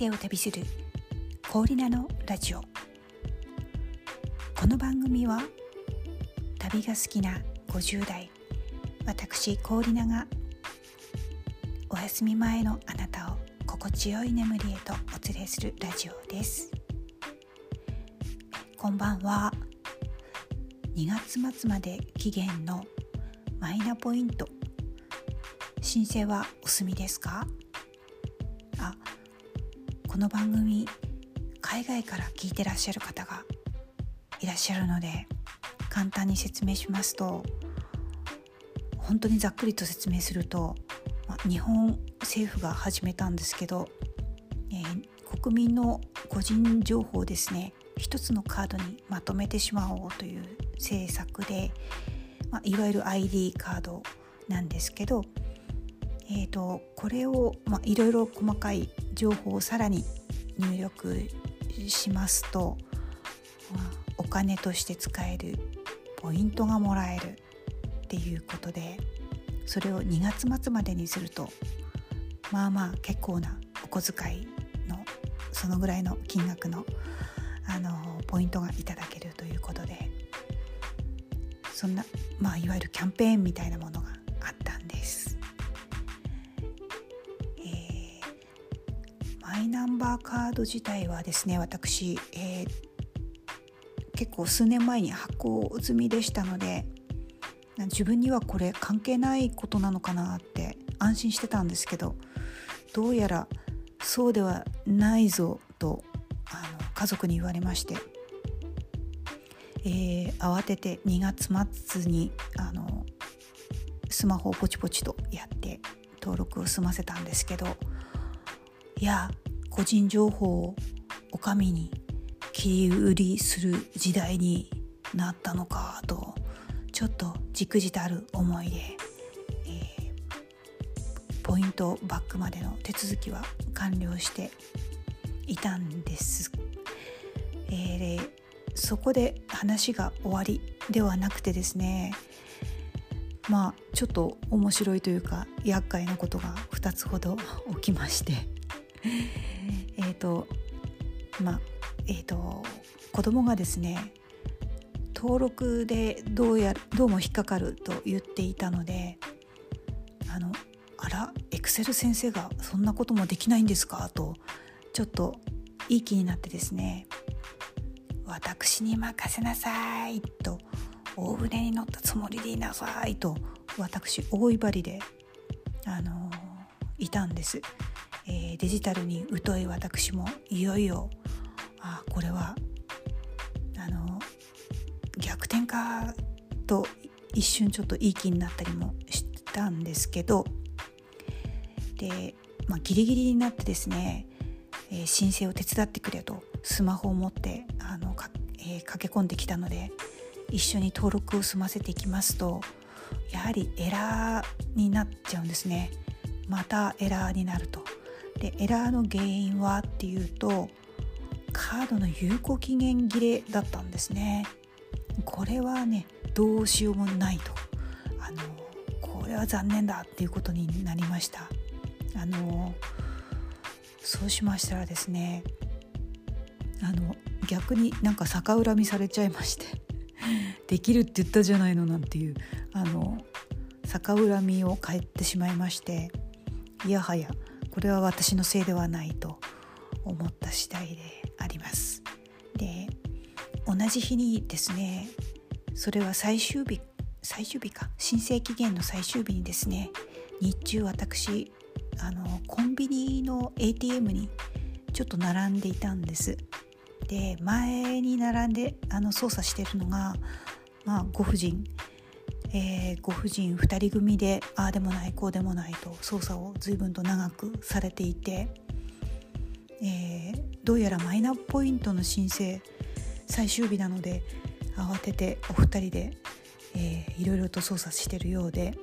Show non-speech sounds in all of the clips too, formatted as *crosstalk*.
生を旅するコーリナのラジオ。この番組は旅が好きな50代私コーリナがお休み前のあなたを心地よい眠りへとお連れするラジオです。こんばんは。2月末まで期限のマイナポイント。申請はお済みですか？あこの番組海外から聞いてらっしゃる方がいらっしゃるので簡単に説明しますと本当にざっくりと説明すると、ま日本政府が始めたんですけど、えー、国民の個人情報をですね一つのカードにまとめてしまおうという政策で、ま、いわゆる ID カードなんですけど、えーと、これを、まあ、いろいろ細かい情報をさらに入力しますと、まあ、お金として使えるポイントがもらえるっていうことでそれを2月末までにするとまあまあ結構なお小遣いのそのぐらいの金額のあのポイントがいただけるということでそんな、まあ、いわゆるキャンペーンみたいなものがあったんです。マイナンバーカード自体はですね私、えー、結構数年前に発行済みでしたので自分にはこれ関係ないことなのかなって安心してたんですけどどうやらそうではないぞとあの家族に言われまして、えー、慌てて2月末にあのスマホをポチポチとやって登録を済ませたんですけどや個人情報をお上に切り売りする時代になったのかとちょっとじくじたる思いで、えー、ポイントバックまでの手続きは完了していたんです、えー、そこで話が終わりではなくてですねまあちょっと面白いというか厄介なことが2つほど起きまして。*laughs* えっとまあえーと、子供がですね登録でどうやどうも引っかかると言っていたのであのあらエクセル先生がそんなこともできないんですか？とちょっといい気になってですね私に任せなさいと大船に乗ったつもりでいなさいと私大威張りであのいたんです、えー、デジタルに疎い私もいよいよあこれはあの逆転かと一瞬ちょっといい気になったりもしたんですけどで、まあ、ギリギリになってですね、えー、申請を手伝ってくれとスマホを持ってあのか、えー、駆け込んできたので一緒に登録を済ませていきますとやはりエラーになっちゃうんですね。またエラーになると。でエラーの原因はっていうとカードの有効期限切れだったんですね。これはねどうしようもないと。あのこれは残念だっていうことになりました。あのそうしましたらですねあの逆になんか逆恨みされちゃいましてできるって言ったじゃないのなんていうあの逆恨みを返ってしまいましていやはやこれは私のせいではないと思った次第であります。で同じ日にですねそれは最終日最終日か申請期限の最終日にですね日中私あのコンビニの ATM にちょっと並んでいたんです。で前に並んであの操作してるのが、まあ、ご婦人、えー、ご婦人2人組でああでもないこうでもないと操作を随分と長くされていてえー、どうやらマイナポイントの申請最終日なので慌ててお二人で、えー、いろいろと操作してるようで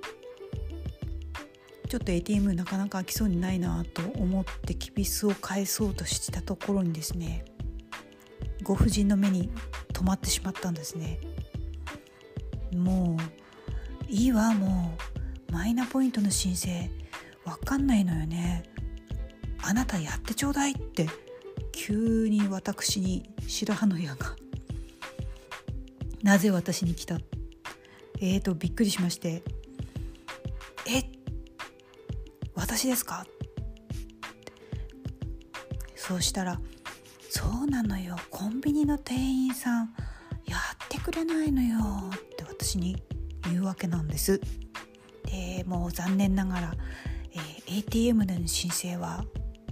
ちょっと ATM なかなか開きそうにないなと思ってきびすを返そうとしたところにですねご婦人の目に留まってしまったんですね。もういいわもう。マイナポイントの申請。わかんないのよね。あなたやってちょうだい」って。急に私に白羽の矢が。なぜ私に来た？えーとびっくりしまして「え私ですか?」そうしたら「そうなのよ。コンビニの店員さんやってくれないのよ」って私に言うわけなんです。でもう残念ながら、えー、ATM での申請は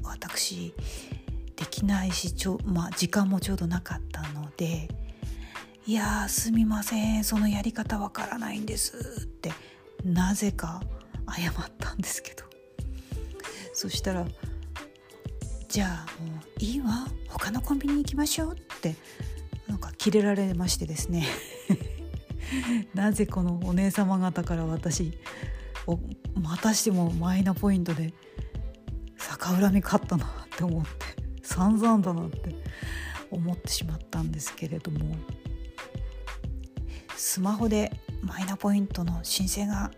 私できないしちょ、まあ、時間もちょうどなかったので「いやすみませんそのやり方わからないんです」ってなぜか謝ったんですけどそしたら「じゃあもういいわ他のコンビニに行きましょう」ってなんかキレられましてですねなぜこのお姉様方から私をまたしてもマイナポイントで逆恨み勝ったなって思って *laughs* 散々だなって思ってしまったんですけれどもスマホでマイナポイントの申請が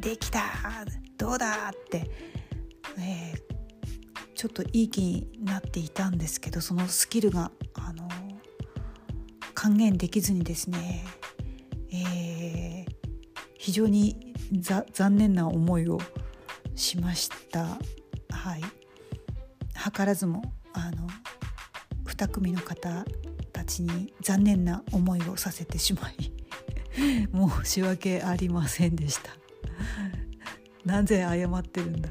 できたどうだって、えー、ちょっといい気になっていたんですけどそのスキルが、あの還元できずにですね、非常に残念な思いをしました。はい、図らずもあの2組の方たちに残念な思いをさせてしまい *laughs* 申し訳ありませんでした。なぜ謝ってるんだ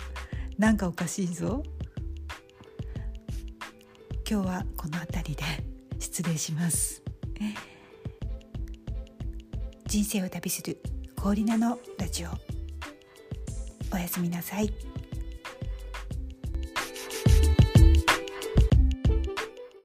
なんかおかしいぞ今日はこの辺りで失礼します人生を旅する氷菜のラジオおやすみなさい。